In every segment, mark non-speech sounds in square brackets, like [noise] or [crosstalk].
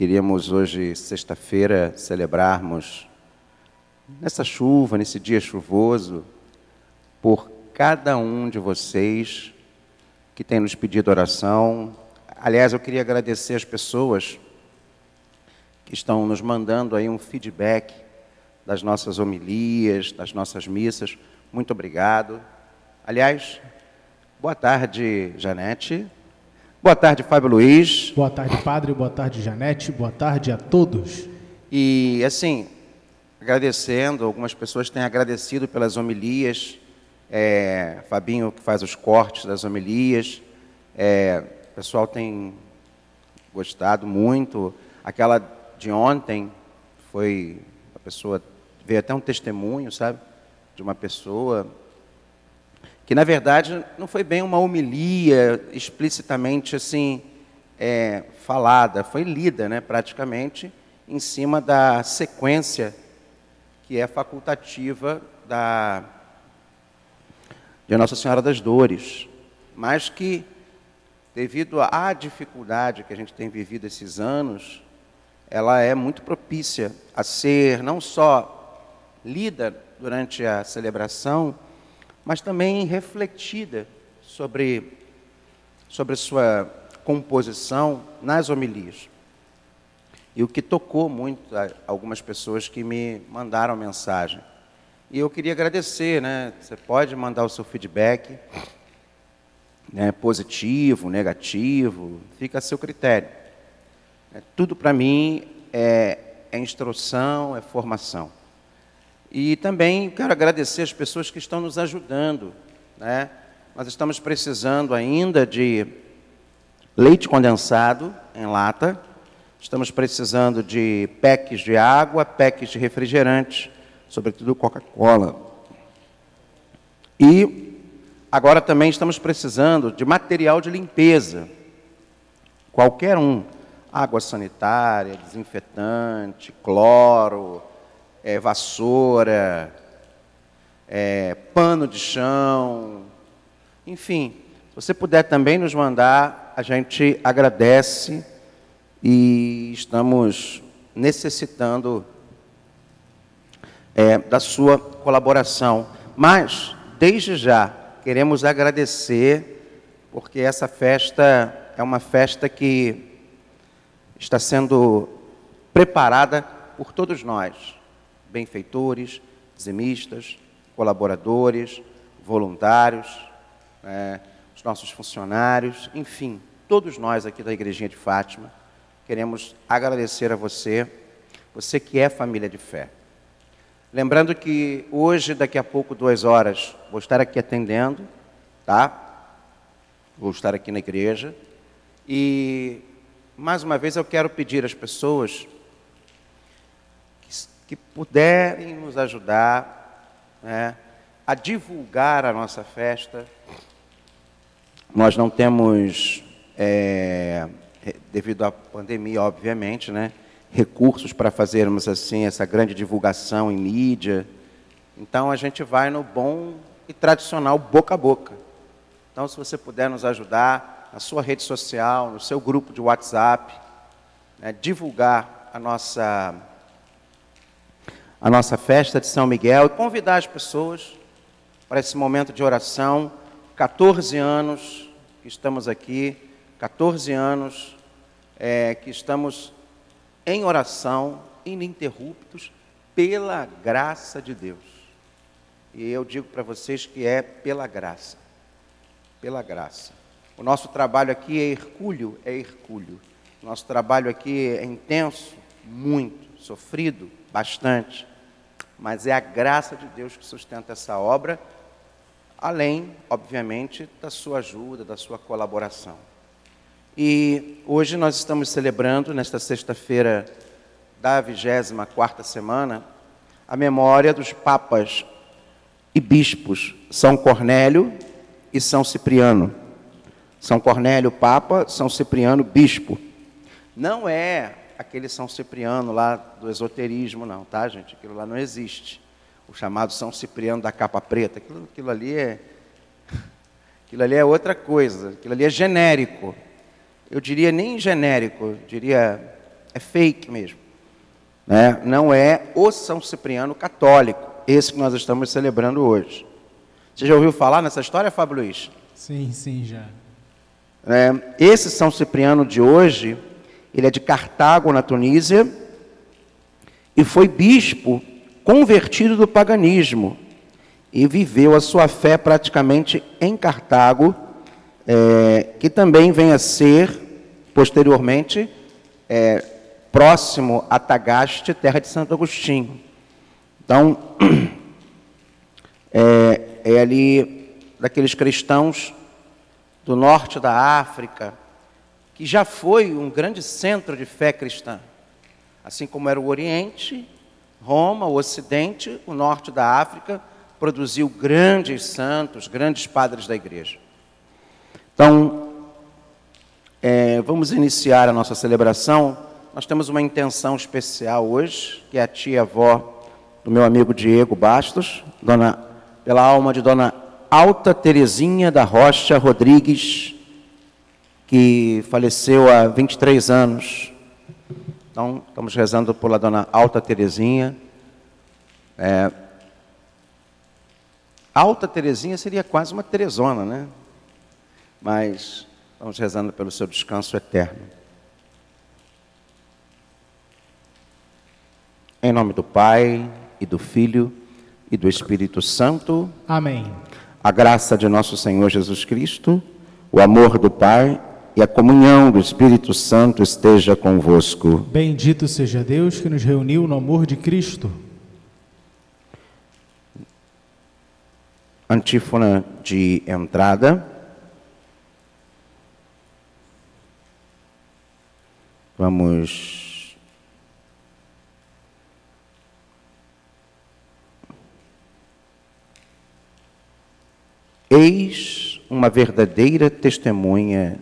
Queríamos hoje, sexta-feira, celebrarmos, nessa chuva, nesse dia chuvoso, por cada um de vocês que tem nos pedido oração. Aliás, eu queria agradecer as pessoas que estão nos mandando aí um feedback das nossas homilias, das nossas missas. Muito obrigado. Aliás, boa tarde, Janete. Boa tarde, Fábio Luiz. Boa tarde, padre. Boa tarde, Janete. Boa tarde a todos. E, assim, agradecendo, algumas pessoas têm agradecido pelas homilias. É, Fabinho, que faz os cortes das homilias. É, o pessoal tem gostado muito. Aquela de ontem foi. A pessoa veio até um testemunho, sabe? De uma pessoa que na verdade não foi bem uma homilia explicitamente assim é, falada, foi lida, né, praticamente em cima da sequência que é facultativa da de Nossa Senhora das Dores, mas que devido à dificuldade que a gente tem vivido esses anos, ela é muito propícia a ser não só lida durante a celebração, mas também refletida sobre, sobre sua composição nas homilias. E o que tocou muito a algumas pessoas que me mandaram mensagem. E eu queria agradecer, né? Você pode mandar o seu feedback, né? positivo, negativo, fica a seu critério. É, tudo para mim é, é instrução, é formação. E também quero agradecer as pessoas que estão nos ajudando. Né? Nós estamos precisando ainda de leite condensado em lata, estamos precisando de packs de água, packs de refrigerante, sobretudo Coca-Cola. E agora também estamos precisando de material de limpeza, qualquer um, água sanitária, desinfetante, cloro, é, vassoura, é, pano de chão, enfim. Se você puder também nos mandar, a gente agradece e estamos necessitando é, da sua colaboração. Mas, desde já, queremos agradecer, porque essa festa é uma festa que está sendo preparada por todos nós benfeitores, dizimistas, colaboradores, voluntários, é, os nossos funcionários, enfim, todos nós aqui da Igrejinha de Fátima, queremos agradecer a você, você que é família de fé. Lembrando que hoje, daqui a pouco, duas horas, vou estar aqui atendendo, tá? Vou estar aqui na igreja. E, mais uma vez, eu quero pedir às pessoas que puderem nos ajudar né, a divulgar a nossa festa. Nós não temos, é, devido à pandemia, obviamente, né, recursos para fazermos assim essa grande divulgação em mídia. Então a gente vai no bom e tradicional boca a boca. Então, se você puder nos ajudar na sua rede social, no seu grupo de WhatsApp, né, divulgar a nossa a nossa festa de São Miguel e convidar as pessoas para esse momento de oração. 14 anos que estamos aqui, 14 anos é, que estamos em oração, ininterruptos, pela graça de Deus. E eu digo para vocês que é pela graça. Pela graça. O nosso trabalho aqui é hercúleo, é hercúleo. Nosso trabalho aqui é intenso, muito, sofrido, bastante mas é a graça de Deus que sustenta essa obra, além, obviamente, da sua ajuda, da sua colaboração. E hoje nós estamos celebrando, nesta sexta-feira da 24 semana, a memória dos papas e bispos São Cornélio e São Cipriano. São Cornélio, Papa, São Cipriano, Bispo. Não é aquele São Cipriano lá do esoterismo, não, tá, gente? Aquilo lá não existe. O chamado São Cipriano da capa preta, aquilo, aquilo ali é. [laughs] Aquilo ali é outra coisa, aquilo ali é genérico. Eu diria nem genérico, eu diria é fake mesmo. Né? Não é o São Cipriano católico, esse que nós estamos celebrando hoje. Você já ouviu falar nessa história, Fábio Luiz? Sim, sim, já. É, esse São Cipriano de hoje, ele é de Cartago, na Tunísia, e foi bispo convertido do paganismo e viveu a sua fé praticamente em Cartago, é, que também vem a ser, posteriormente, é, próximo a Tagaste, terra de Santo Agostinho. Então, [clears throat] é, é ali daqueles cristãos do norte da África, que já foi um grande centro de fé cristã. Assim como era o Oriente, Roma, o Ocidente, o norte da África, produziu grandes santos, grandes padres da igreja. Então, é, vamos iniciar a nossa celebração. Nós temos uma intenção especial hoje, que é a tia-avó do meu amigo Diego Bastos, dona, pela alma de Dona Alta Terezinha da Rocha Rodrigues, que faleceu há 23 anos. Então, estamos rezando pela Dona Alta Terezinha. É, Alta Terezinha seria quase uma Teresona, né? Mas estamos rezando pelo seu descanso eterno. Em nome do Pai, e do Filho, e do Espírito Santo. Amém. A graça de nosso Senhor Jesus Cristo, o amor do Pai e a comunhão do Espírito Santo esteja convosco. Bendito seja Deus que nos reuniu no amor de Cristo. Antífona de entrada. Vamos Eis uma verdadeira testemunha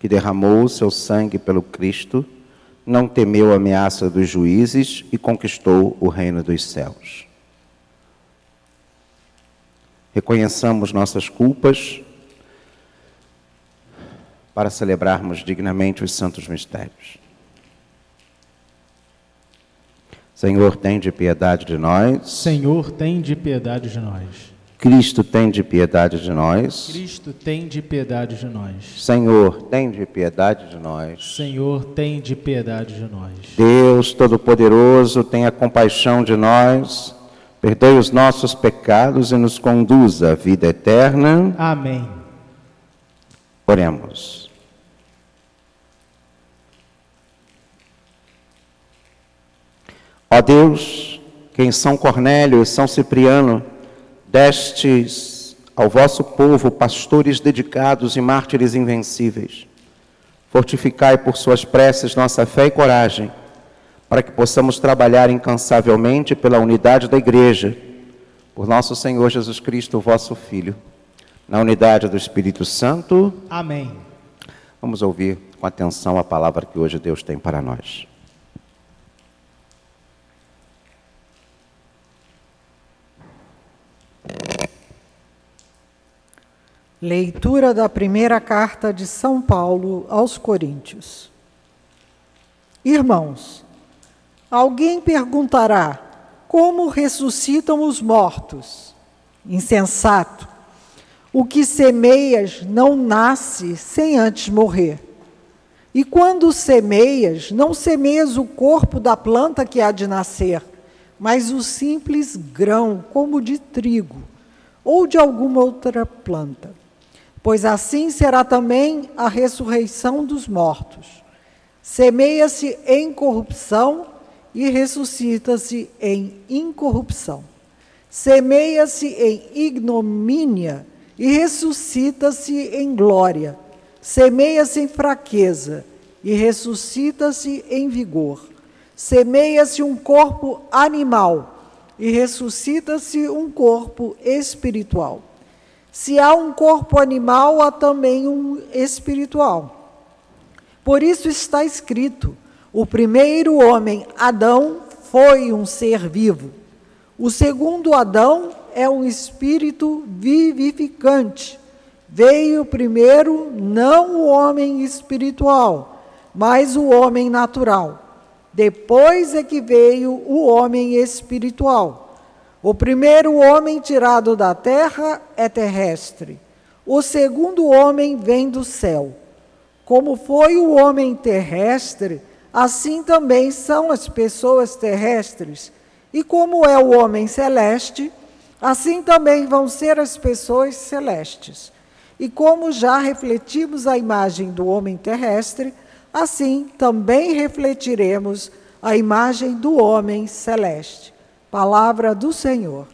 que derramou seu sangue pelo Cristo, não temeu a ameaça dos juízes e conquistou o reino dos céus. Reconheçamos nossas culpas para celebrarmos dignamente os santos mistérios. Senhor, tem de piedade de nós. Senhor, tem de piedade de nós. Cristo tem de piedade de nós. Cristo tem de piedade de nós. Senhor, tem de piedade de nós. Senhor, tem de piedade de nós. Deus Todo-Poderoso, tenha compaixão de nós Perdoe os nossos pecados e nos conduza à vida eterna. Amém. Oremos. Ó Deus, que em São Cornélio e São Cipriano destes ao vosso povo pastores dedicados e mártires invencíveis, fortificai por suas preces nossa fé e coragem para que possamos trabalhar incansavelmente pela unidade da Igreja, por nosso Senhor Jesus Cristo, vosso Filho, na unidade do Espírito Santo. Amém. Vamos ouvir com atenção a palavra que hoje Deus tem para nós. Leitura da primeira carta de São Paulo aos Coríntios. Irmãos, Alguém perguntará: como ressuscitam os mortos? Insensato. O que semeias não nasce sem antes morrer. E quando semeias, não semeias o corpo da planta que há de nascer, mas o simples grão, como de trigo, ou de alguma outra planta. Pois assim será também a ressurreição dos mortos. Semeia-se em corrupção e ressuscita-se em incorrupção. Semeia-se em ignomínia e ressuscita-se em glória. Semeia-se em fraqueza e ressuscita-se em vigor. Semeia-se um corpo animal e ressuscita-se um corpo espiritual. Se há um corpo animal, há também um espiritual. Por isso está escrito: o primeiro homem, Adão, foi um ser vivo. O segundo Adão é um espírito vivificante. Veio primeiro não o homem espiritual, mas o homem natural. Depois é que veio o homem espiritual. O primeiro homem tirado da terra é terrestre. O segundo homem vem do céu. Como foi o homem terrestre, assim também são as pessoas terrestres. E como é o homem celeste, assim também vão ser as pessoas celestes. E como já refletimos a imagem do homem terrestre, assim também refletiremos a imagem do homem celeste. Palavra do Senhor.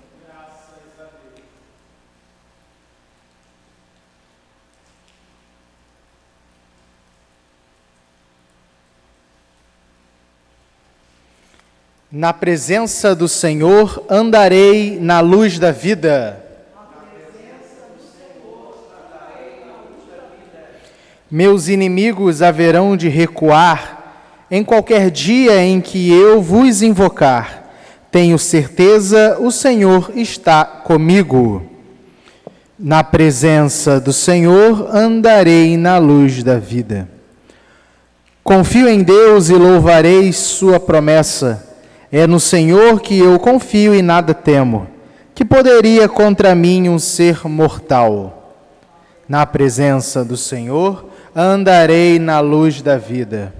Na presença do Senhor andarei na luz da vida. Meus inimigos haverão de recuar em qualquer dia em que eu vos invocar. Tenho certeza, o Senhor está comigo. Na presença do Senhor andarei na luz da vida. Confio em Deus e louvarei Sua promessa. É no Senhor que eu confio e nada temo. Que poderia contra mim um ser mortal? Na presença do Senhor andarei na luz da vida.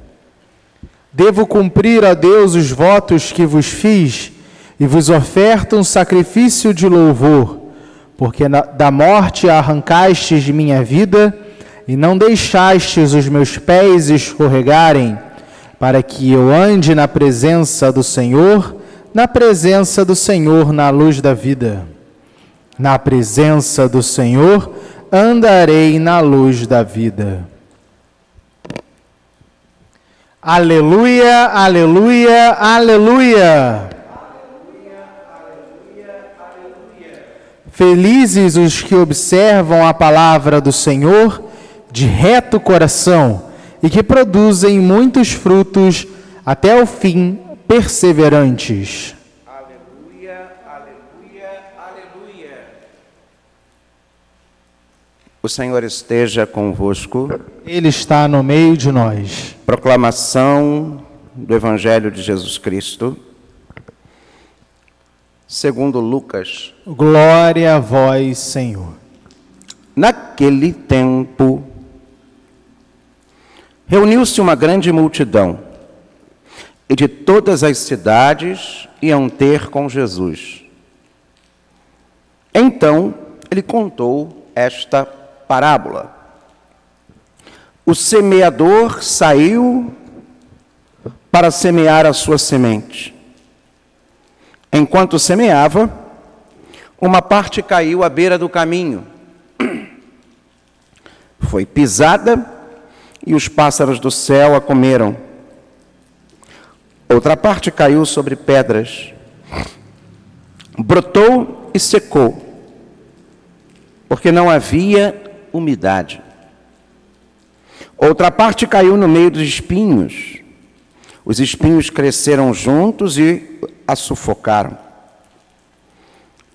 Devo cumprir a Deus os votos que vos fiz e vos oferto um sacrifício de louvor, porque da morte arrancastes de minha vida e não deixastes os meus pés escorregarem, para que eu ande na presença do Senhor, na presença do Senhor na luz da vida. Na presença do Senhor andarei na luz da vida. Aleluia, aleluia, aleluia. Felizes os que observam a palavra do Senhor de reto coração e que produzem muitos frutos até o fim, perseverantes. O Senhor esteja convosco. Ele está no meio de nós. Proclamação do Evangelho de Jesus Cristo, segundo Lucas. Glória a vós, Senhor. Naquele tempo, reuniu-se uma grande multidão, e de todas as cidades iam ter com Jesus. Então, ele contou esta parábola. O semeador saiu para semear a sua semente. Enquanto semeava, uma parte caiu à beira do caminho. [clears throat] Foi pisada e os pássaros do céu a comeram. Outra parte caiu sobre pedras, brotou e secou, porque não havia umidade. Outra parte caiu no meio dos espinhos. Os espinhos cresceram juntos e a sufocaram.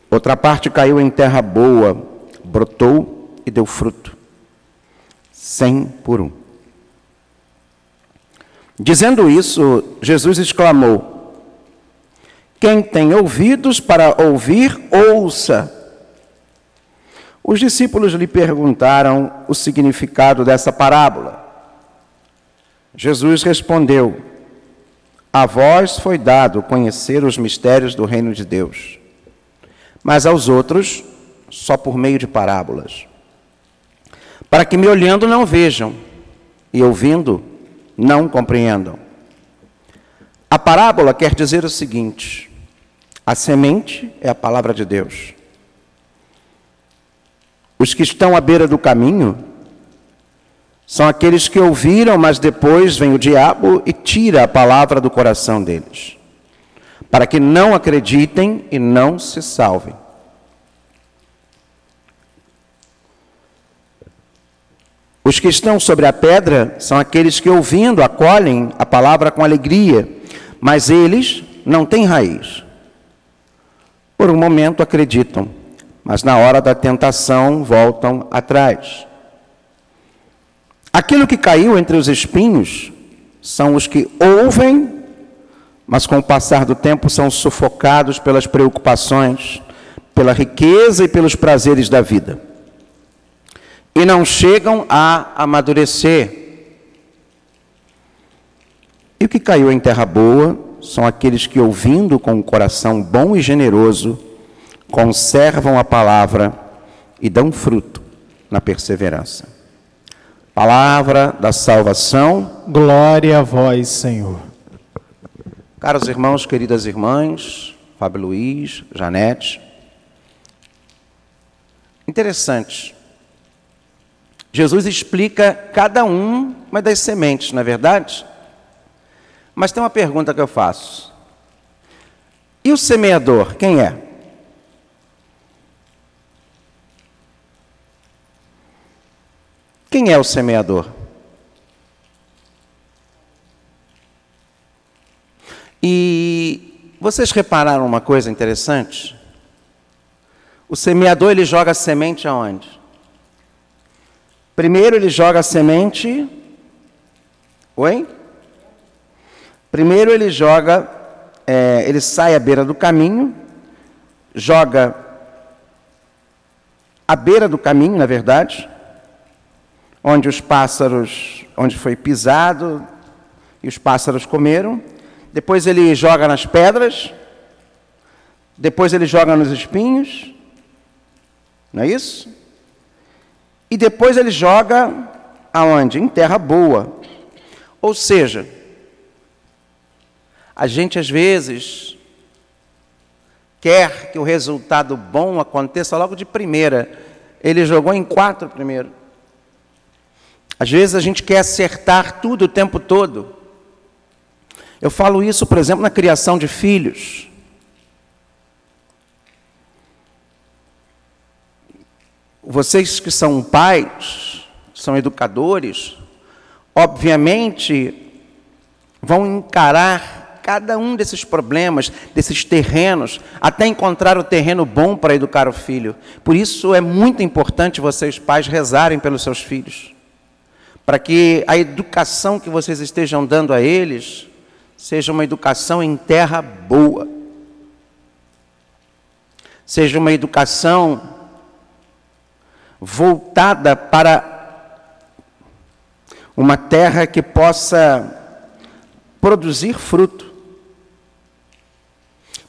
Outra parte caiu em terra boa, brotou e deu fruto. Cem por um. Dizendo isso, Jesus exclamou: Quem tem ouvidos para ouvir, ouça. Os discípulos lhe perguntaram o significado dessa parábola. Jesus respondeu: A vós foi dado conhecer os mistérios do reino de Deus, mas aos outros só por meio de parábolas, para que me olhando não vejam e ouvindo não compreendam. A parábola quer dizer o seguinte: a semente é a palavra de Deus. Os que estão à beira do caminho são aqueles que ouviram, mas depois vem o diabo e tira a palavra do coração deles, para que não acreditem e não se salvem. Os que estão sobre a pedra são aqueles que, ouvindo, acolhem a palavra com alegria, mas eles não têm raiz. Por um momento acreditam mas na hora da tentação voltam atrás. Aquilo que caiu entre os espinhos são os que ouvem, mas com o passar do tempo são sufocados pelas preocupações, pela riqueza e pelos prazeres da vida. E não chegam a amadurecer. E o que caiu em terra boa são aqueles que, ouvindo com um coração bom e generoso, conservam a palavra e dão fruto na perseverança. Palavra da salvação. Glória a vós, Senhor. Caros irmãos, queridas irmãs, Fábio Luiz, Janete. Interessante. Jesus explica cada uma das sementes, não é verdade? Mas tem uma pergunta que eu faço. E o semeador, quem é? Quem é o semeador? E vocês repararam uma coisa interessante? O semeador ele joga a semente aonde? Primeiro ele joga a semente. Oi? Primeiro ele joga, é, ele sai à beira do caminho, joga à beira do caminho, na verdade, onde os pássaros, onde foi pisado e os pássaros comeram. Depois ele joga nas pedras. Depois ele joga nos espinhos. Não é isso? E depois ele joga aonde? Em terra boa. Ou seja, a gente às vezes quer que o resultado bom aconteça logo de primeira. Ele jogou em quatro primeiro. Às vezes a gente quer acertar tudo o tempo todo. Eu falo isso, por exemplo, na criação de filhos. Vocês que são pais, são educadores, obviamente vão encarar cada um desses problemas, desses terrenos, até encontrar o terreno bom para educar o filho. Por isso é muito importante vocês, pais, rezarem pelos seus filhos para que a educação que vocês estejam dando a eles seja uma educação em terra boa, seja uma educação voltada para uma terra que possa produzir fruto.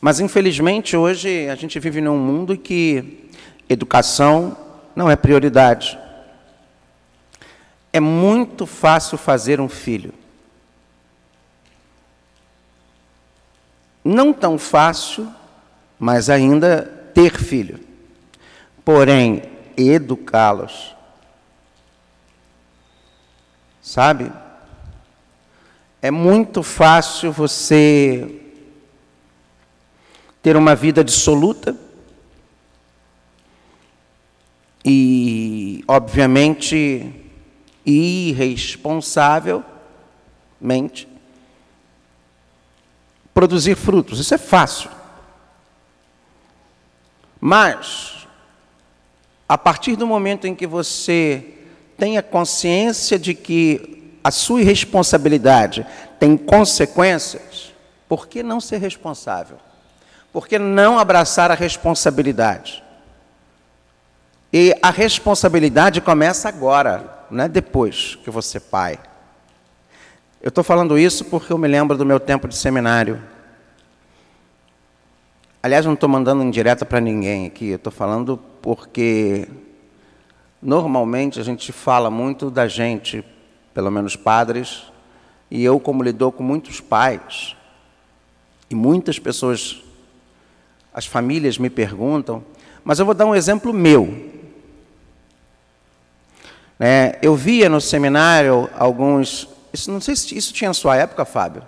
Mas infelizmente hoje a gente vive num mundo em que educação não é prioridade. É muito fácil fazer um filho. Não tão fácil, mas ainda ter filho. Porém, educá-los. Sabe? É muito fácil você ter uma vida dissoluta e, obviamente, irresponsavelmente produzir frutos. Isso é fácil. Mas, a partir do momento em que você tenha consciência de que a sua irresponsabilidade tem consequências, por que não ser responsável? Por que não abraçar a responsabilidade? E a responsabilidade começa agora não é depois que você pai. Eu estou falando isso porque eu me lembro do meu tempo de seminário. Aliás, não estou mandando indireta para ninguém aqui, eu estou falando porque normalmente a gente fala muito da gente, pelo menos padres, e eu, como lidou com muitos pais, e muitas pessoas, as famílias me perguntam, mas eu vou dar um exemplo meu. É, eu via no seminário alguns. Isso, não sei se isso tinha na sua época, Fábio.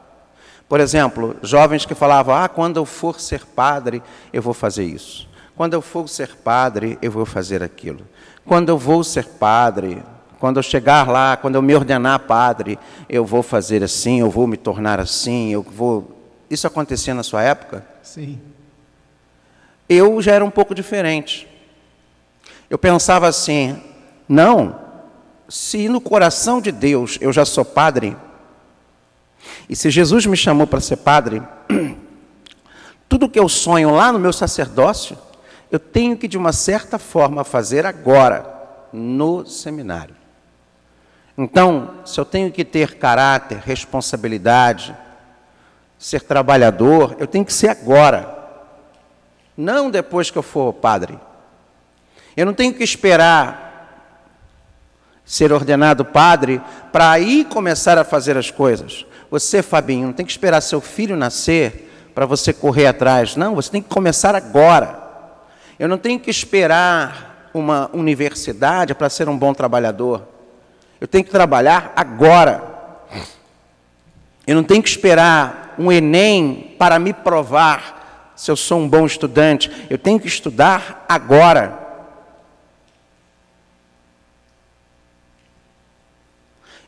Por exemplo, jovens que falavam: Ah, quando eu for ser padre, eu vou fazer isso. Quando eu for ser padre, eu vou fazer aquilo. Quando eu vou ser padre, quando eu chegar lá, quando eu me ordenar padre, eu vou fazer assim, eu vou me tornar assim, eu vou. Isso acontecia na sua época? Sim. Eu já era um pouco diferente. Eu pensava assim: não, se no coração de Deus eu já sou padre, E se Jesus me chamou para ser padre, [clears throat] tudo que eu sonho lá no meu sacerdócio, eu tenho que, de uma certa forma, fazer agora, no seminário. Então, se eu tenho que ter caráter, responsabilidade, ser trabalhador, eu tenho que ser agora, não depois que eu for padre. Eu não tenho que esperar ser ordenado padre para aí começar a fazer as coisas. Você, Fabinho, não tem que esperar seu filho nascer para você correr atrás. Não, você tem que começar agora. Eu não tenho que esperar uma universidade para ser um bom trabalhador. Eu tenho que trabalhar agora. Eu não tenho que esperar um Enem para me provar se eu sou um bom estudante. Eu tenho que estudar agora.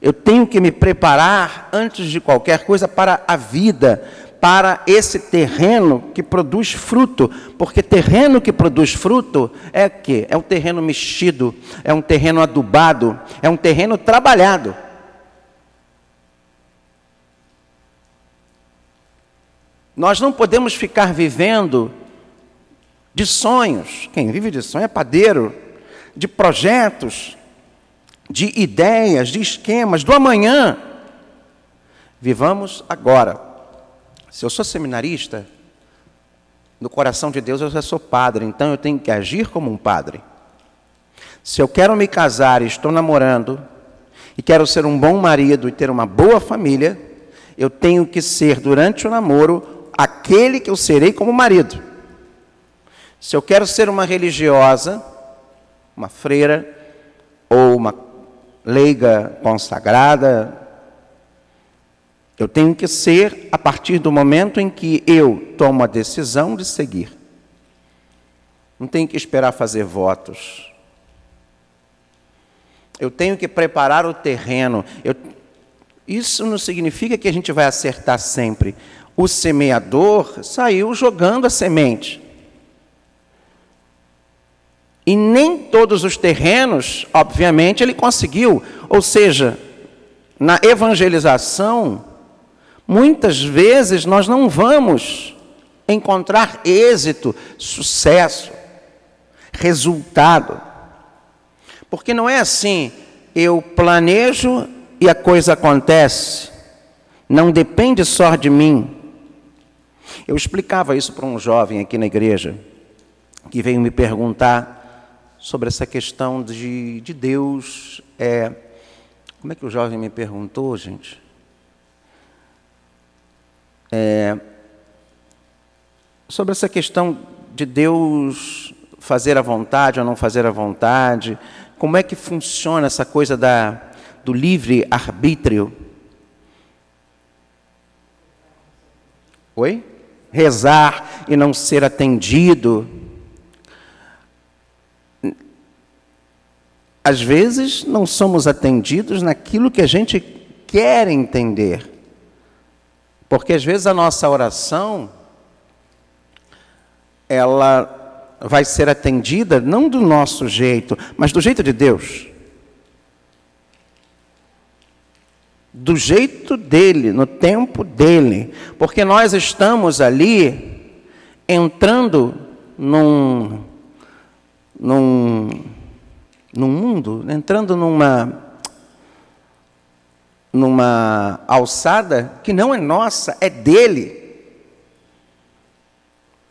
Eu tenho que me preparar antes de qualquer coisa para a vida, para esse terreno que produz fruto, porque terreno que produz fruto é que é um terreno mexido, é um terreno adubado, é um terreno trabalhado. Nós não podemos ficar vivendo de sonhos. Quem vive de sonho é padeiro, de projetos, de ideias, de esquemas do amanhã. Vivamos agora. Se eu sou seminarista, no coração de Deus eu já sou padre, então eu tenho que agir como um padre. Se eu quero me casar e estou namorando, e quero ser um bom marido e ter uma boa família, eu tenho que ser, durante o namoro, aquele que eu serei como marido. Se eu quero ser uma religiosa, uma freira, ou uma leiga consagrada. Eu tenho que ser a partir do momento em que eu tomo a decisão de seguir. Não tenho que esperar fazer votos. Eu tenho que preparar o terreno. Eu... Isso não significa que a gente vai acertar sempre. O semeador saiu jogando a semente. E nem todos os terrenos, obviamente, ele conseguiu. Ou seja, na evangelização, muitas vezes nós não vamos encontrar êxito, sucesso, resultado. Porque não é assim, eu planejo e a coisa acontece. Não depende só de mim. Eu explicava isso para um jovem aqui na igreja, que veio me perguntar sobre essa questão de, de Deus. É, como é que o jovem me perguntou, gente? É, sobre essa questão de Deus fazer a vontade ou não fazer a vontade, como é que funciona essa coisa da, do livre arbítrio? Oi? Rezar e não ser atendido. Às vezes não somos atendidos naquilo que a gente quer entender. Porque às vezes a nossa oração ela vai ser atendida não do nosso jeito, mas do jeito de Deus. Do jeito dele, no tempo dele. Porque nós estamos ali entrando num, num no mundo, entrando numa numa alçada que não é nossa, é dele.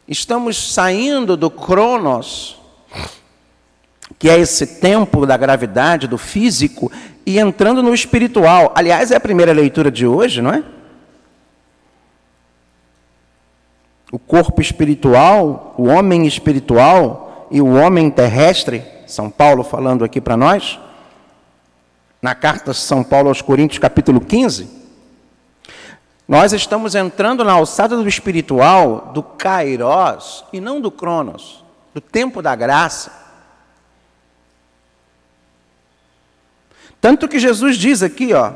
Estamos saindo do Cronos, que é esse tempo da gravidade, do físico, e entrando no espiritual. Aliás, é a primeira leitura de hoje, não é? O corpo espiritual, o homem espiritual e o homem terrestre são Paulo falando aqui para nós, na carta de São Paulo aos Coríntios, capítulo 15, nós estamos entrando na alçada do espiritual do Kairos e não do Cronos, do tempo da graça. Tanto que Jesus diz aqui, ó,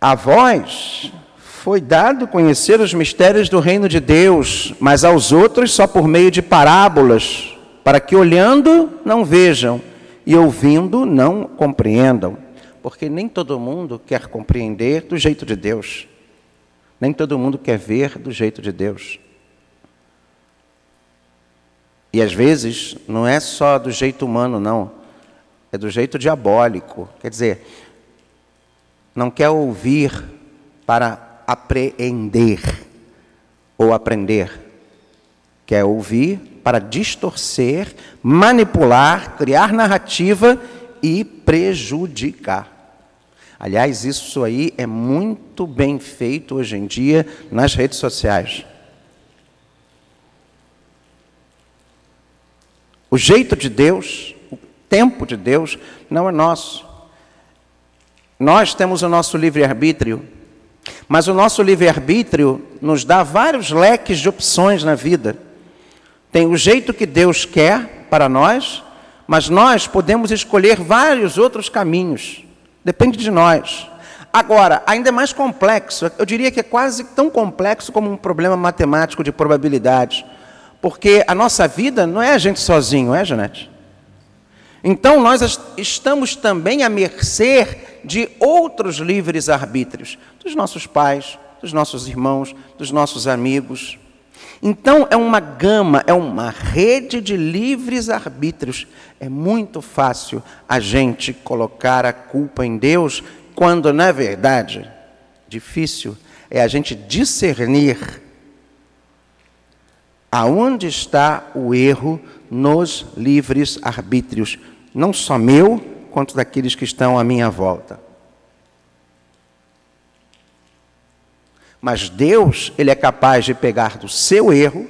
a vós foi dado conhecer os mistérios do reino de Deus, mas aos outros só por meio de parábolas, para que olhando não vejam e ouvindo não compreendam. porque nem todo mundo quer compreender do jeito de Deus. Nem todo mundo quer ver do jeito de Deus. E às vezes não é só do jeito humano, não. É do jeito diabólico. Quer dizer, não quer ouvir para apreender ou aprender. Quer ouvir para distorcer, manipular, criar narrativa e prejudicar. Aliás, isso aí é muito bem feito hoje em dia nas redes sociais. O jeito de Deus, o tempo de Deus, não é nosso. Nós temos o nosso livre-arbítrio, mas o nosso livre-arbítrio nos dá vários leques de opções na vida. Tem o jeito que Deus quer para nós, mas nós podemos escolher vários outros caminhos. Depende de nós. Agora, ainda é mais complexo, eu diria que é quase tão complexo como um problema matemático de probabilidades. Porque a nossa vida não é a gente sozinho, é, Janete? Então nós estamos também à mercê de outros livres arbítrios, dos nossos pais, dos nossos irmãos, dos nossos amigos. Então é uma gama, é uma rede de livres arbítrios. É muito fácil a gente colocar a culpa em Deus, quando na verdade difícil é a gente discernir aonde está o erro nos livres arbítrios, não só meu, quanto daqueles que estão à minha volta. Mas Deus, ele é capaz de pegar do seu erro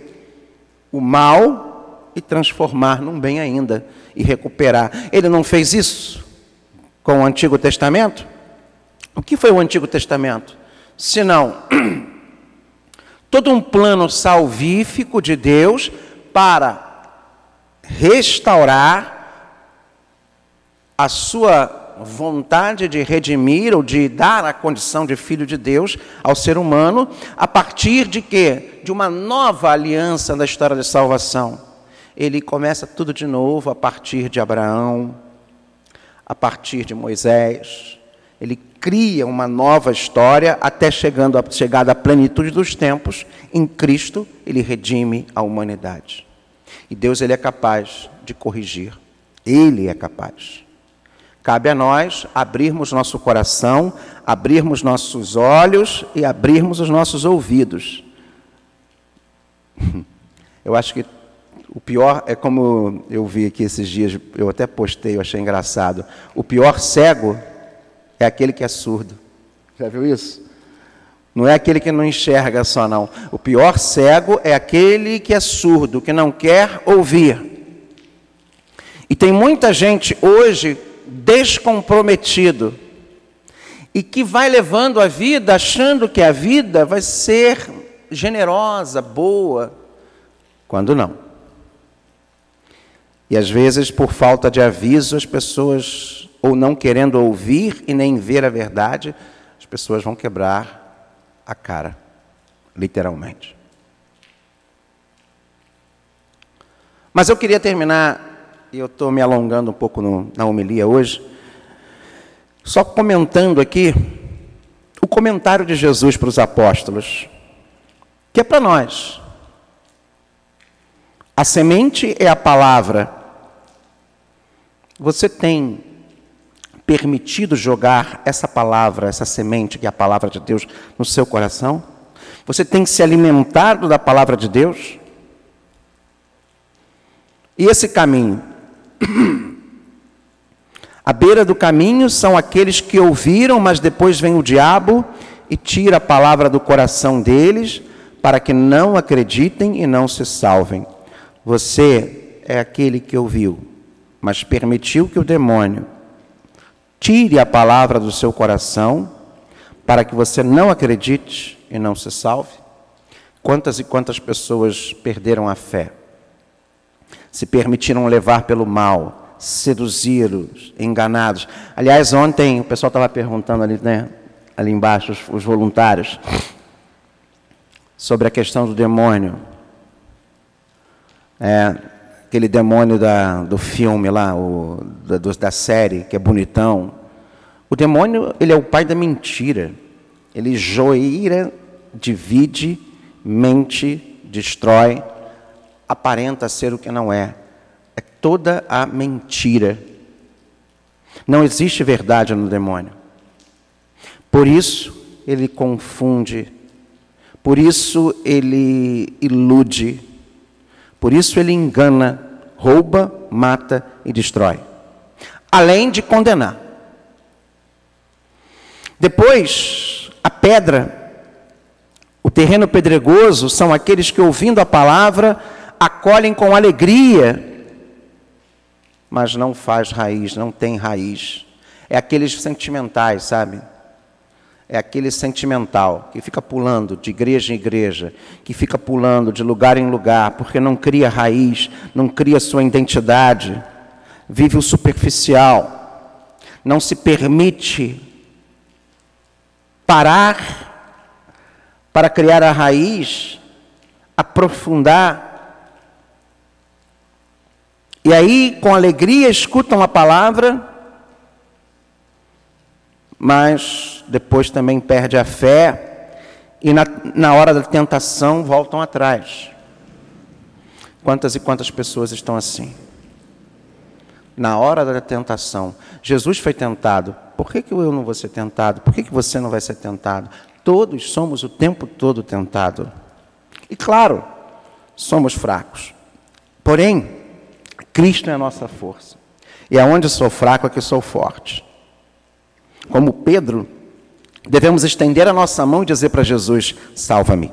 o mal e transformar num bem ainda e recuperar. Ele não fez isso com o Antigo Testamento? O que foi o Antigo Testamento? Senão [clears throat] todo um plano salvífico de Deus para restaurar a sua vontade de redimir ou de dar a condição de filho de Deus ao ser humano, a partir de quê? De uma nova aliança na história de salvação. Ele começa tudo de novo a partir de Abraão, a partir de Moisés. Ele cria uma nova história até chegando a chegada à plenitude dos tempos, em Cristo ele redime a humanidade. E Deus ele é capaz de corrigir. Ele é capaz. Cabe a nós abrirmos nosso coração, abrirmos nossos olhos e abrirmos os nossos ouvidos. [laughs] Eu acho que o pior é como eu vi aqui esses dias, eu até postei, eu achei engraçado. O pior cego é aquele que é surdo. Já viu isso? Não é aquele que não enxerga só, não. O pior cego é aquele que é surdo, que não quer ouvir. E tem muita gente hoje descomprometido e que vai levando a vida achando que a vida vai ser generosa, boa, quando não. E às vezes, por falta de aviso, as pessoas ou não querendo ouvir e nem ver a verdade, as pessoas vão quebrar a cara, literalmente. Mas eu queria terminar, eu estou me alongando um pouco no, na homilia hoje, só comentando aqui o comentário de Jesus para os apóstolos, que é para nós. A semente é a palavra. Você tem permitido jogar essa palavra, essa semente, que é a palavra de Deus, no seu coração? Você tem se alimentado da palavra de Deus? E esse caminho? À beira do caminho são aqueles que ouviram, mas depois vem o diabo e tira a palavra do coração deles, para que não acreditem e não se salvem. Você é aquele que ouviu, mas permitiu que o demônio Tire a palavra do seu coração, para que você não acredite e não se salve. Quantas e quantas pessoas perderam a fé? Se permitiram levar pelo mal, seduzidos, enganados. Aliás, ontem o pessoal estava perguntando ali, né, ali embaixo, os, os voluntários, sobre a questão do demônio. É, aquele demônio da, do filme lá, o, da, da série, que é bonitão, O demônio, ele é o pai da mentira. Ele joeira, divide, mente, destrói, aparenta ser o que não é. É toda a mentira. Não existe verdade no demônio. Por isso, ele confunde. Por isso, ele ilude. Por isso, ele engana, rouba, mata e destrói. Além de condenar. Depois, a pedra, o terreno pedregoso, são aqueles que, ouvindo a palavra, acolhem com alegria, mas não faz raiz, não tem raiz. É aqueles sentimentais, sabe? É aquele sentimental que fica pulando de igreja em igreja, que fica pulando de lugar em lugar, porque não cria raiz, não cria sua identidade, vive o superficial, não se permite parar para criar a raiz, aprofundar. E aí, com alegria, escutam a palavra, mas depois também perde a fé e na, na hora da tentação voltam atrás. Quantas e quantas pessoas estão assim? Na hora da tentação, Jesus foi tentado, por que, que eu não vou ser tentado? Por que, que você não vai ser tentado? Todos somos o tempo todo tentados. E claro, somos fracos. Porém, Cristo é a nossa força. E aonde sou fraco é que sou forte. Como Pedro, devemos estender a nossa mão e dizer para Jesus: salva-me.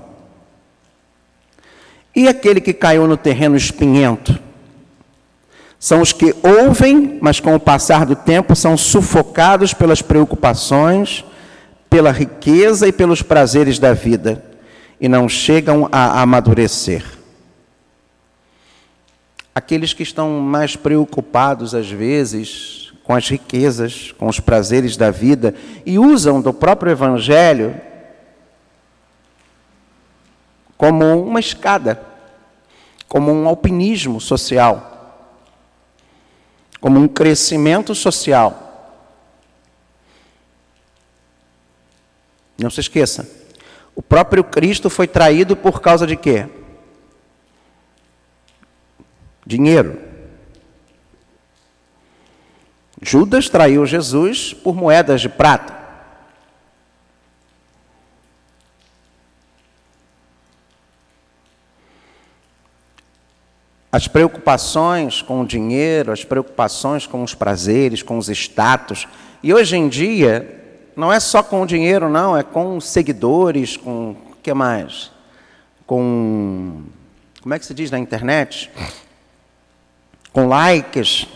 E aquele que caiu no terreno espinhento? São os que ouvem, mas com o passar do tempo são sufocados pelas preocupações, pela riqueza e pelos prazeres da vida e não chegam a amadurecer. Aqueles que estão mais preocupados, às vezes, com as riquezas, com os prazeres da vida e usam do próprio Evangelho como uma escada, como um alpinismo social como um crescimento social. Não se esqueça, o próprio Cristo foi traído por causa de quê? Dinheiro. Judas traiu Jesus por moedas de prata. as preocupações com o dinheiro, as preocupações com os prazeres, com os status. E hoje em dia, não é só com o dinheiro, não, é com seguidores, com o que mais? Com. Como é que se diz na internet? Com likes.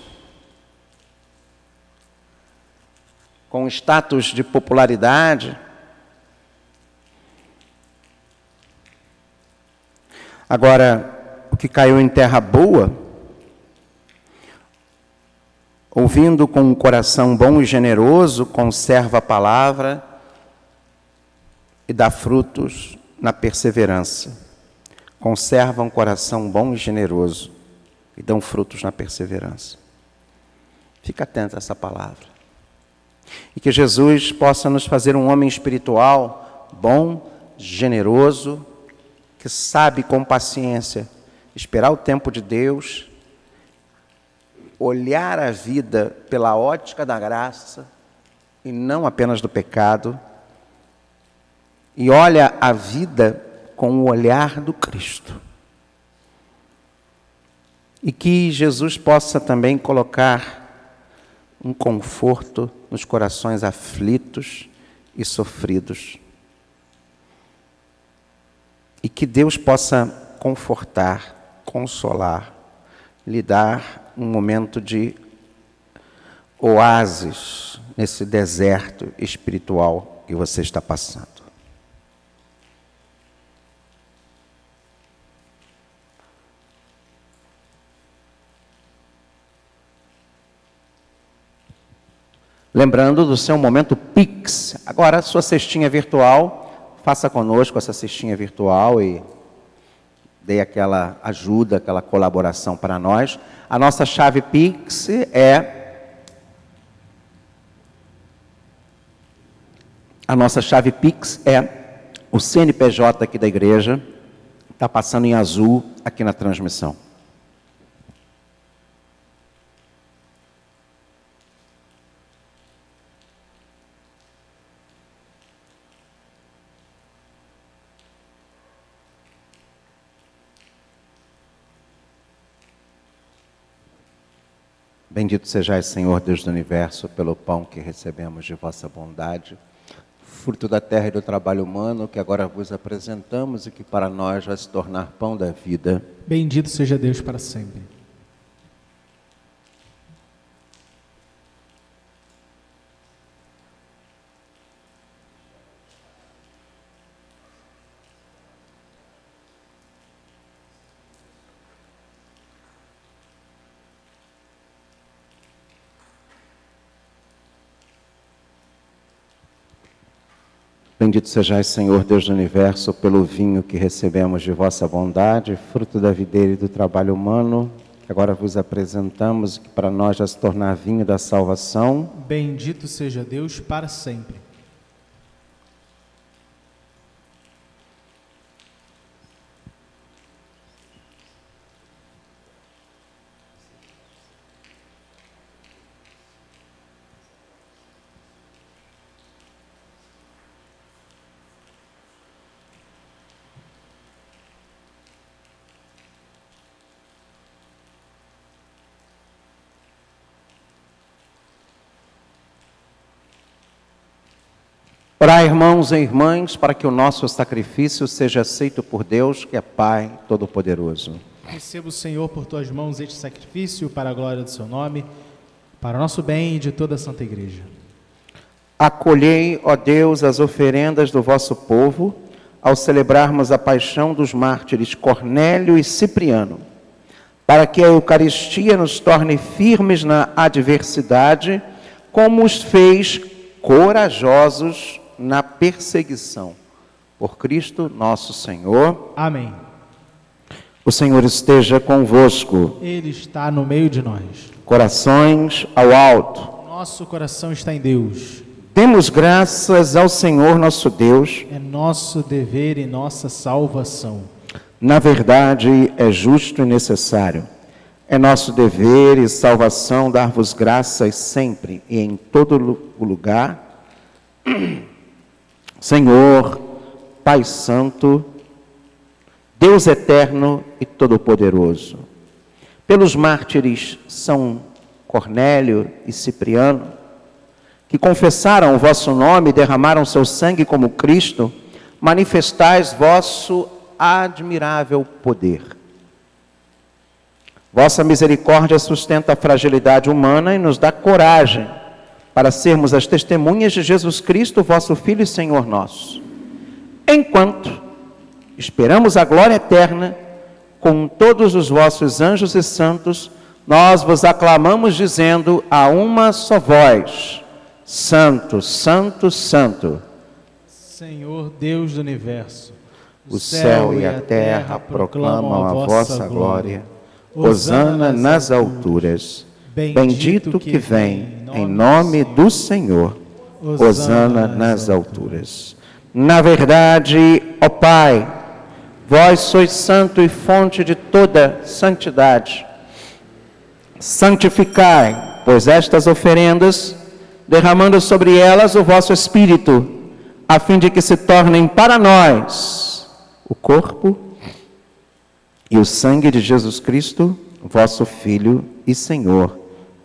Com status de popularidade. Agora, que caiu em terra boa, ouvindo com um coração bom e generoso, conserva a palavra e dá frutos na perseverança. Conserva um coração bom e generoso e dão frutos na perseverança. Fica atento a essa palavra. E que Jesus possa nos fazer um homem espiritual bom, generoso, que sabe com paciência esperar o tempo de Deus, olhar a vida pela ótica da graça e não apenas do pecado, e olha a vida com o olhar do Cristo. E que Jesus possa também colocar um conforto nos corações aflitos e sofridos. E que Deus possa confortar consolar, lhe dar um momento de oásis nesse deserto espiritual que você está passando. Lembrando do seu momento Pix. Agora, sua cestinha virtual, faça conosco essa cestinha virtual e dei aquela ajuda, aquela colaboração para nós. A nossa chave Pix é A nossa chave Pix é o CNPJ aqui da igreja, está passando em azul aqui na transmissão. Bendito sejais, Senhor Deus do universo, pelo pão que recebemos de vossa bondade, fruto da terra e do trabalho humano que agora vos apresentamos e que para nós vai se tornar pão da vida. Bendito seja Deus para sempre. Bendito sejais, Senhor Deus do universo, pelo vinho que recebemos de vossa bondade, fruto da videira e do trabalho humano, que agora vos apresentamos, que para nós já se tornar vinho da salvação. Bendito seja Deus para sempre. Orar, irmãos e irmãs, para que o nosso sacrifício seja aceito por Deus, que é Pai Todo-Poderoso. Receba o Senhor por tuas mãos este sacrifício para a glória do seu nome, para o nosso bem e de toda a Santa Igreja. Acolhei, ó Deus, as oferendas do vosso povo, ao celebrarmos a paixão dos mártires Cornélio e Cipriano, para que a Eucaristia nos torne firmes na adversidade, como os fez corajosos na perseguição. Por Cristo nosso Senhor. Amém. O Senhor esteja convosco. Ele está no meio de nós. Corações ao alto. Nosso coração está em Deus. Demos graças ao Senhor nosso Deus. É nosso dever e nossa salvação. Na verdade, é justo e necessário. É nosso dever e salvação dar-vos graças sempre e em todo lugar [clears throat] Senhor, Pai Santo, Deus eterno e todo-poderoso, pelos mártires São Cornélio e Cipriano, que confessaram o vosso nome e derramaram seu sangue como Cristo, manifestais vosso admirável poder. Vossa misericórdia sustenta a fragilidade humana e nos dá coragem para sermos as testemunhas de Jesus Cristo, vosso Filho e Senhor nosso. Enquanto esperamos a glória eterna, com todos os vossos anjos e santos, nós vos aclamamos dizendo a uma só voz: Santo, Santo, Santo. Senhor Deus do universo, o céu e a terra proclamam a vossa glória. Hosana nas alturas. Bendito que vem em nome do Senhor. Hosana nas alturas. Na verdade, ó Pai, vós sois santo e fonte de toda santidade. Santificai, pois estas oferendas, derramando sobre elas o vosso Espírito, a fim de que se tornem para nós o corpo e o sangue de Jesus Cristo, vosso Filho e Senhor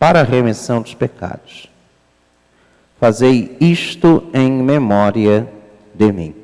para a remissão dos pecados. Fazei isto em memória de mim.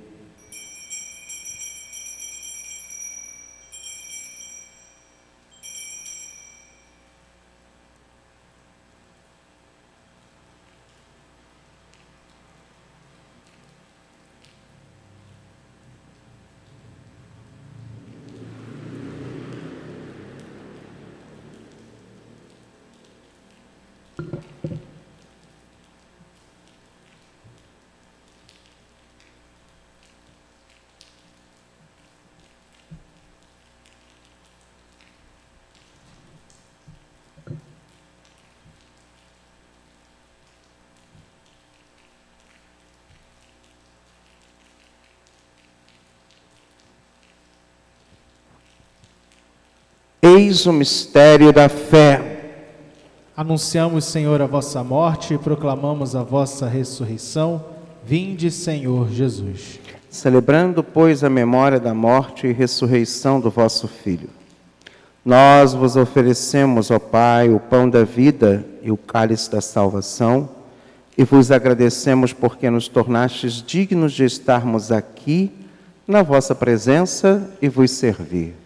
Eis o mistério da fé. Anunciamos, Senhor, a vossa morte e proclamamos a vossa ressurreição. Vinde, Senhor Jesus. Celebrando, pois, a memória da morte e ressurreição do vosso Filho, nós vos oferecemos, ó Pai, o pão da vida e o cálice da salvação, e vos agradecemos porque nos tornastes dignos de estarmos aqui na vossa presença e vos servir.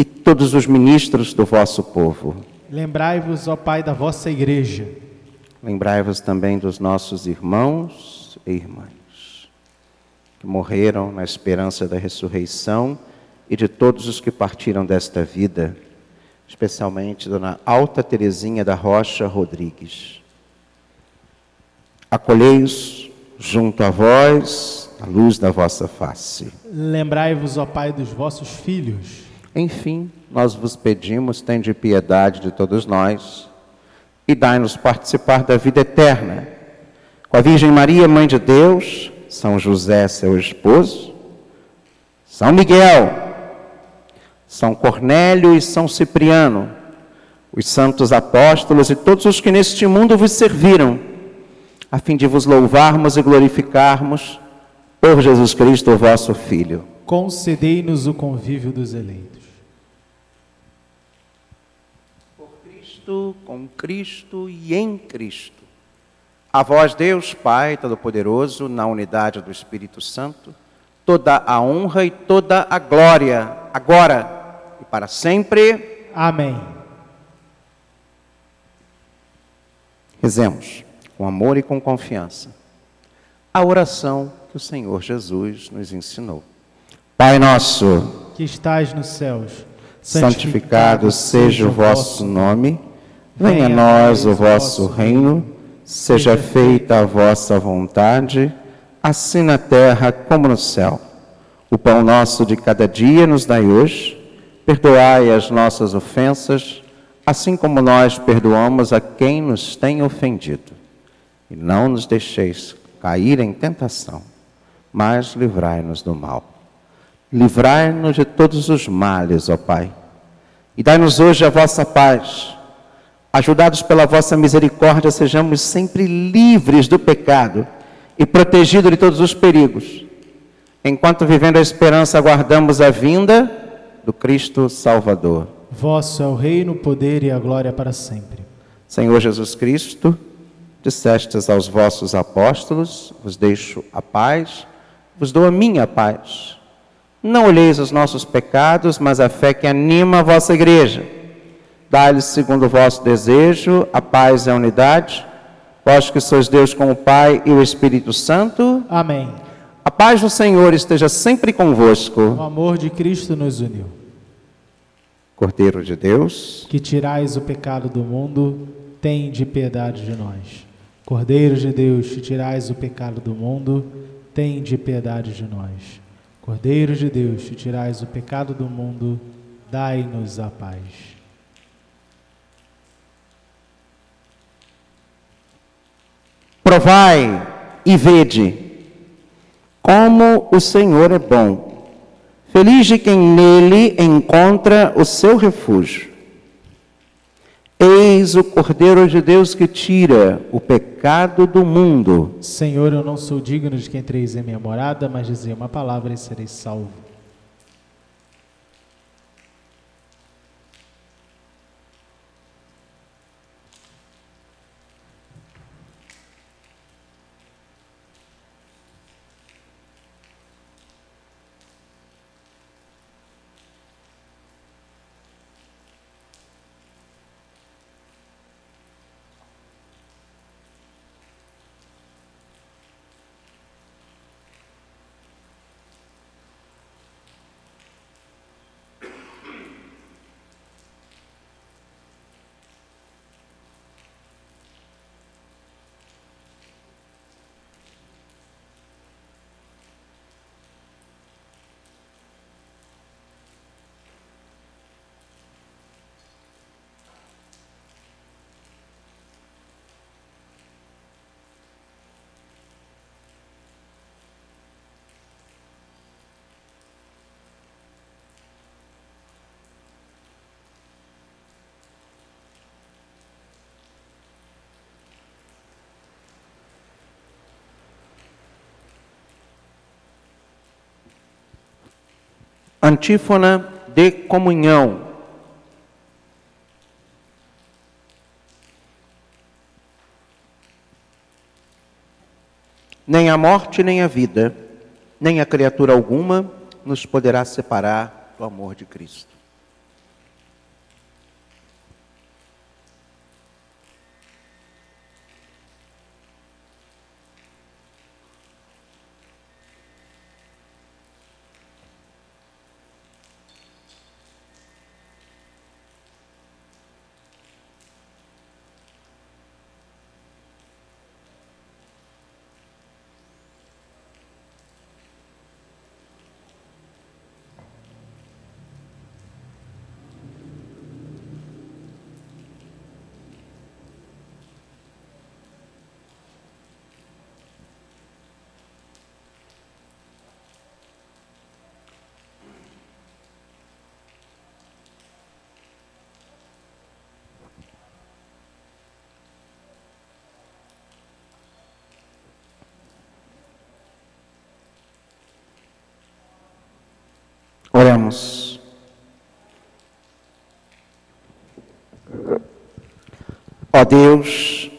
e todos os ministros do vosso povo. Lembrai-vos, ó Pai, da vossa igreja. Lembrai-vos também dos nossos irmãos e irmãs que morreram na esperança da ressurreição e de todos os que partiram desta vida, especialmente Dona Alta Teresinha da Rocha Rodrigues. Acolhei-os junto a vós, a luz da vossa face. Lembrai-vos, ó Pai, dos vossos filhos. Enfim, nós vos pedimos, tende piedade de todos nós e dai-nos participar da vida eterna. Com a Virgem Maria, Mãe de Deus, São José, seu esposo, São Miguel, São Cornélio e São Cipriano, os santos apóstolos e todos os que neste mundo vos serviram, a fim de vos louvarmos e glorificarmos por Jesus Cristo, vosso Filho. Concedei-nos o convívio dos eleitos. Cristo, com Cristo e em Cristo. A vós, Deus Pai Todo-Poderoso, na unidade do Espírito Santo, toda a honra e toda a glória, agora e para sempre. Amém. Rezemos com amor e com confiança a oração que o Senhor Jesus nos ensinou. Pai nosso, que estás nos céus, santificado seja o vosso nome. Venha a nós o vosso reino, seja feita a vossa vontade, assim na terra como no céu. O pão nosso de cada dia nos dai hoje, perdoai as nossas ofensas, assim como nós perdoamos a quem nos tem ofendido. E não nos deixeis cair em tentação, mas livrai-nos do mal. Livrai-nos de todos os males, ó Pai, e dai-nos hoje a vossa paz Ajudados pela vossa misericórdia, sejamos sempre livres do pecado e protegidos de todos os perigos. Enquanto vivendo a esperança, aguardamos a vinda do Cristo Salvador. Vosso é o reino, o poder e a glória para sempre. Senhor Jesus Cristo, dissestes aos vossos apóstolos: Vos deixo a paz, vos dou a minha paz. Não olheis os nossos pecados, mas a fé que anima a vossa igreja Dá-lhes, segundo o vosso desejo, a paz e a unidade, Vós que sois Deus com o Pai e o Espírito Santo. Amém. A paz do Senhor esteja sempre convosco. O amor de Cristo nos uniu. Cordeiro de Deus, que tirais o pecado do mundo, tem de piedade de nós. Cordeiro de Deus, que tirais o pecado do mundo, tem de piedade de nós. Cordeiro de Deus, que tirais o pecado do mundo, dai-nos a paz. Provai e vede como o Senhor é bom. Feliz de quem nele encontra o seu refúgio. Eis o Cordeiro de Deus que tira o pecado do mundo. Senhor, eu não sou digno de que entreis em minha morada, mas dizer uma palavra e serei salvo. Antífona de comunhão. Nem a morte, nem a vida, nem a criatura alguma nos poderá separar do amor de Cristo. Oremos. Ó Deus,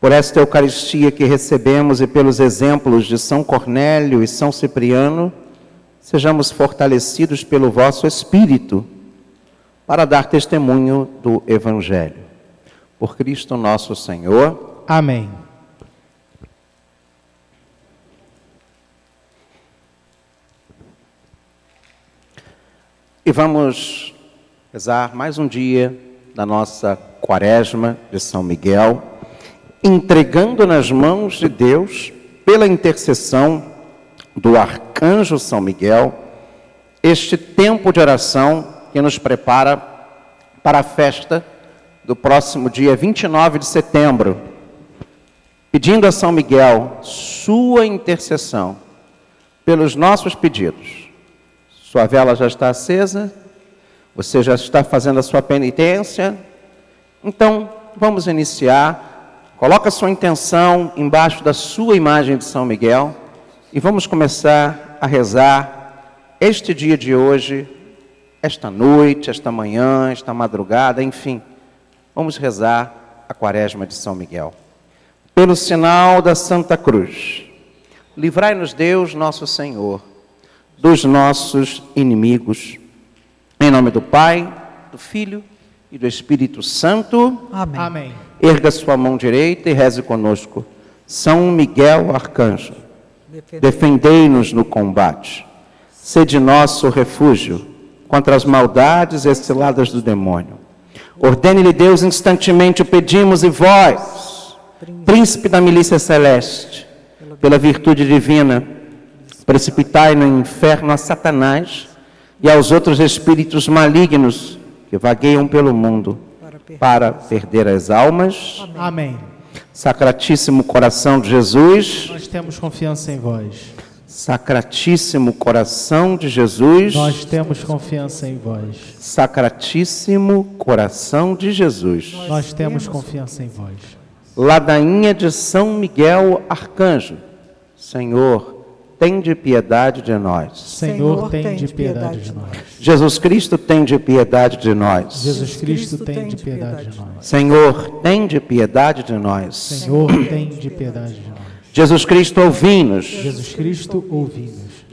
por esta Eucaristia que recebemos e pelos exemplos de São Cornélio e São Cipriano, sejamos fortalecidos pelo vosso Espírito para dar testemunho do Evangelho. Por Cristo nosso Senhor. Amém. E vamos rezar mais um dia da nossa quaresma de São Miguel, entregando nas mãos de Deus, pela intercessão do arcanjo São Miguel, este tempo de oração que nos prepara para a festa do próximo dia 29 de setembro, pedindo a São Miguel sua intercessão pelos nossos pedidos sua vela já está acesa, você já está fazendo a sua penitência. Então, vamos iniciar. Coloca sua intenção embaixo da sua imagem de São Miguel e vamos começar a rezar este dia de hoje, esta noite, esta manhã, esta madrugada, enfim. Vamos rezar a quaresma de São Miguel. Pelo sinal da Santa Cruz, livrai-nos Deus, nosso Senhor dos nossos inimigos. Em nome do Pai, do Filho e do Espírito Santo. Amém. Amém. erga sua mão direita e reze conosco. São Miguel Arcanjo, defendei-nos no combate. Sede nosso refúgio contra as maldades e ciladas do demônio. Ordene-lhe Deus instantemente, o pedimos, e vós, príncipe da milícia celeste, pela virtude divina, precipitai no inferno a Satanás e aos outros espíritos malignos que vagueiam pelo mundo para perder as almas. Amém. Sacratíssimo coração de Jesus, Nós temos confiança em vós. Sacratíssimo coração de Jesus, Nós temos confiança em vós. Sacratíssimo coração de Jesus. Nós temos confiança em vós. Ladainha de São Miguel Arcanjo, Senhor, tem de piedade de nós. Senhor, tem de piedade de nós. Jesus Cristo tem de piedade de nós. Jesus Cristo tem de piedade de nós. Senhor, tem de piedade de nós. Senhor, tem de piedade de nós. Jesus Cristo, ouvi-nos. Jesus Cristo, ouvi-nos.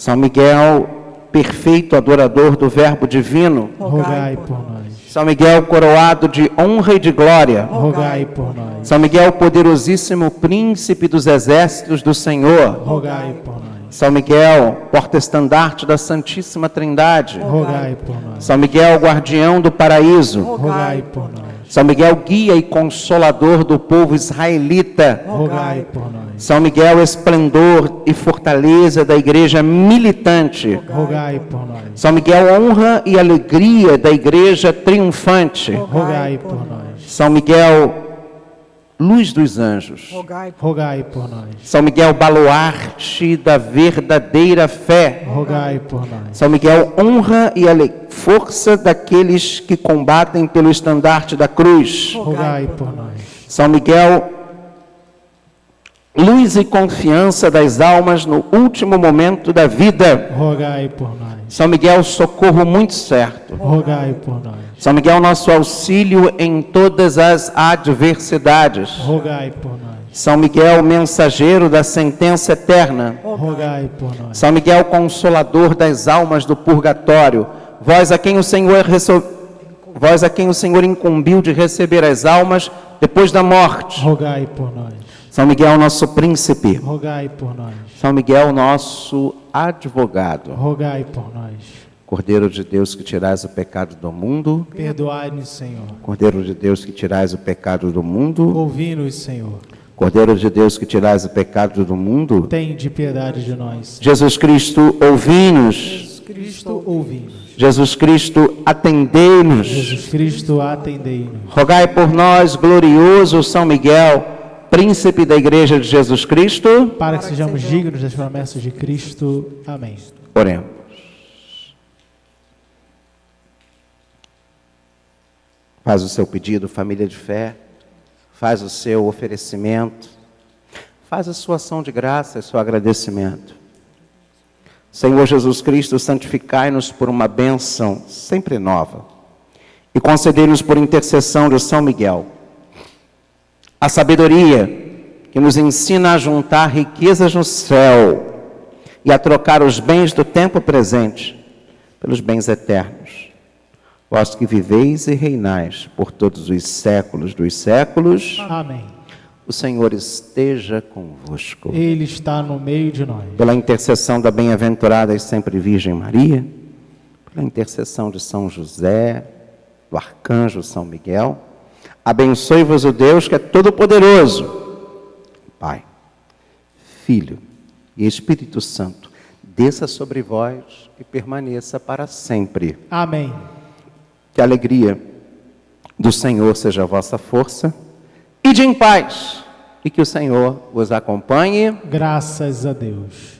São Miguel perfeito adorador do Verbo divino, Rogai por nós. São Miguel coroado de honra e de glória, Rogai por nós. São Miguel poderosíssimo príncipe dos exércitos do Senhor, Rogai por nós. São Miguel porta-estandarte da Santíssima Trindade, Rogai por nós. São Miguel guardião do paraíso, Rogai por nós. São Miguel guia e consolador do povo israelita, Rogai por nós. São Miguel esplendor e fortaleza da igreja militante, Rogai por nós. São Miguel honra e alegria da igreja triunfante, Rogai por nós. São Miguel luz dos anjos, Rogai Rogai por nós. São Miguel baluarte da verdadeira fé, Rogai por nós. São Miguel honra e ale- força daqueles que combatem pelo estandarte da cruz, Rogai por nós. São Miguel luz e confiança das almas no último momento da vida. Rogai por nós. São Miguel, socorro muito certo. Rogai por nós. São Miguel, nosso auxílio em todas as adversidades. Rogai por nós. São Miguel, mensageiro da sentença eterna. Rogai por nós. São Miguel, consolador das almas do purgatório. Vós a quem o Senhor vós a quem o Senhor incumbiu de receber as almas depois da morte. Rogai por nós. São Miguel, nosso príncipe. Rogai por nós. São Miguel, nosso advogado. Rogai por nós. Cordeiro de Deus que tirais o pecado do mundo. Perdoai-nos, Senhor. Cordeiro de Deus que tirais o pecado do mundo. Ouvi-nos, Senhor. Cordeiro de Deus que tirais o pecado do mundo. Tem de piedade de nós. Jesus Cristo, ouvi-nos. Cristo, ouvi-nos. Jesus Cristo, atendei-nos. Jesus Cristo, atendei-nos. Rogai por nós, glorioso São Miguel, príncipe da Igreja de Jesus Cristo. Para que sejamos dignos das promessas de Cristo. Amém. Oremos. Faz o seu pedido, família de fé. Faz o seu oferecimento. Faz a sua ação de graça e seu agradecimento. Senhor Jesus Cristo, santificai-nos por uma bênção sempre nova e concedei-nos por intercessão de São Miguel a sabedoria que nos ensina a juntar riquezas no céu e a trocar os bens do tempo presente pelos bens eternos. Vós que viveis e reinais por todos os séculos dos séculos, Amém. o Senhor esteja convosco. Ele está no meio de nós. Pela intercessão da bem-aventurada e sempre Virgem Maria, pela intercessão de São José, do arcanjo São Miguel, abençoe-vos o Deus que é todo-poderoso, Pai, Filho e Espírito Santo, desça sobre vós e permaneça para sempre. Amém. Que a alegria do Senhor seja a vossa força. Ide em paz e que o Senhor vos acompanhe. Graças a Deus.